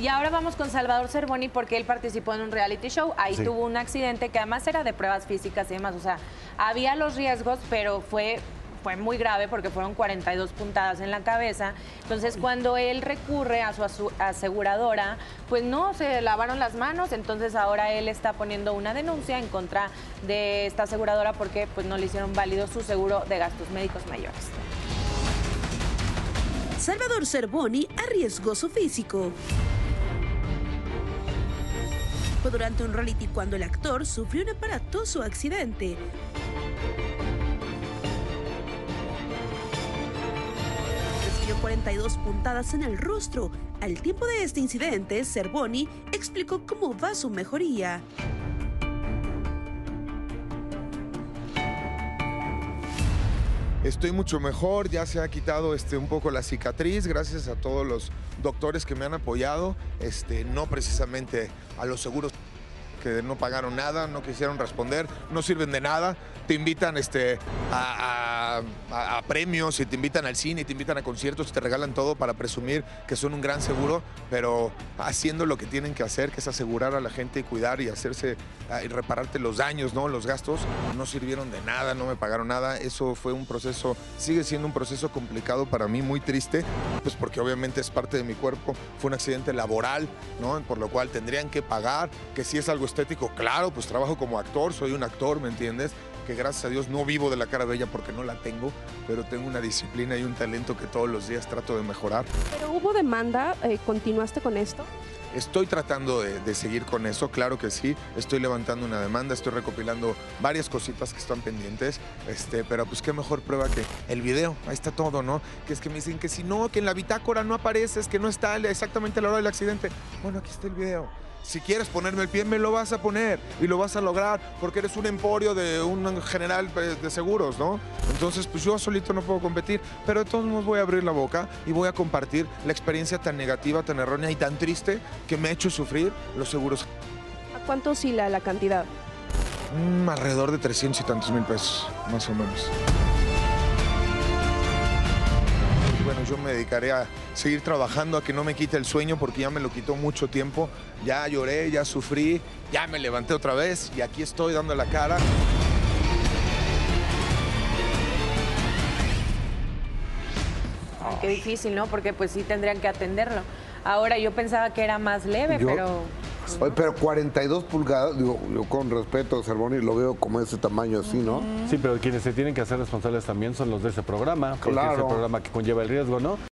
Y ahora vamos con Salvador Cervoni porque él participó en un reality show. Ahí Sí. tuvo un accidente que además era de pruebas físicas y demás. O sea, había los riesgos, pero fue fue muy grave porque fueron 42 puntadas en la cabeza. Entonces, cuando él recurre a su aseguradora, pues no, se lavaron las manos. Entonces, ahora él está poniendo una denuncia en contra de esta aseguradora porque pues no le hicieron válido su seguro de gastos médicos mayores. Salvador Cervoni arriesgó su físico. Durante un reality cuando el actor sufrió un aparatoso accidente. Recibió 42 puntadas en el rostro. Al tiempo de este incidente, Cervoni explicó cómo va su mejoría. Estoy mucho mejor, ya se ha quitado este, un poco la cicatriz, gracias a todos los doctores que me han apoyado, este, no precisamente a los seguros que no pagaron nada, no quisieron responder, no sirven de nada, te invitan este, a, a- a- a premios y te invitan al cine y te invitan a conciertos y te regalan todo para presumir que son un gran seguro, pero haciendo lo que tienen que hacer, que es asegurar a la gente y cuidar y hacerse ah, y repararte los daños, ¿no? los gastos, no sirvieron de nada, no me pagaron nada, eso fue un proceso, sigue siendo un proceso complicado para mí, muy triste, pues porque obviamente es parte de mi cuerpo, fue un accidente laboral, ¿no? por lo cual tendrían que pagar, que si es algo estético, claro, pues trabajo como actor, soy un actor, ¿me entiendes? Que gracias a Dios no vivo de la cara bella porque no la tengo, pero tengo una disciplina y un talento que todos los días trato de mejorar. Pero hubo demanda, eh, ¿continuaste con esto? Estoy tratando de, de seguir con eso, claro que sí. Estoy levantando una demanda, estoy recopilando varias cositas que están pendientes. Este, pero pues qué mejor prueba que el video. Ahí está todo, ¿no? Que es que me dicen que si no, que en la bitácora no apareces, que no está exactamente a la hora del accidente. Bueno, aquí está el video. Si quieres ponerme el pie, me lo vas a poner y lo vas a lograr porque eres un emporio de un general pues, de seguros, ¿no? Entonces, pues yo solito no puedo competir, pero de todos modos voy a abrir la boca y voy a compartir la experiencia tan negativa, tan errónea y tan triste que me ha hecho sufrir los seguros. ¿A cuánto oscila la cantidad? Mm, alrededor de 300 y tantos mil pesos, más o menos. Me dedicaré a seguir trabajando, a que no me quite el sueño, porque ya me lo quitó mucho tiempo. Ya lloré, ya sufrí, ya me levanté otra vez y aquí estoy dando la cara. Qué difícil, ¿no? Porque pues sí tendrían que atenderlo. Ahora yo pensaba que era más leve, Yo- pero Oye, pero 42 pulgadas, digo, yo con respeto, Cervoni, lo veo como ese tamaño así, ¿no? Sí, pero quienes se tienen que hacer responsables también son los de ese programa, porque es Claro. el programa que conlleva el riesgo, ¿no?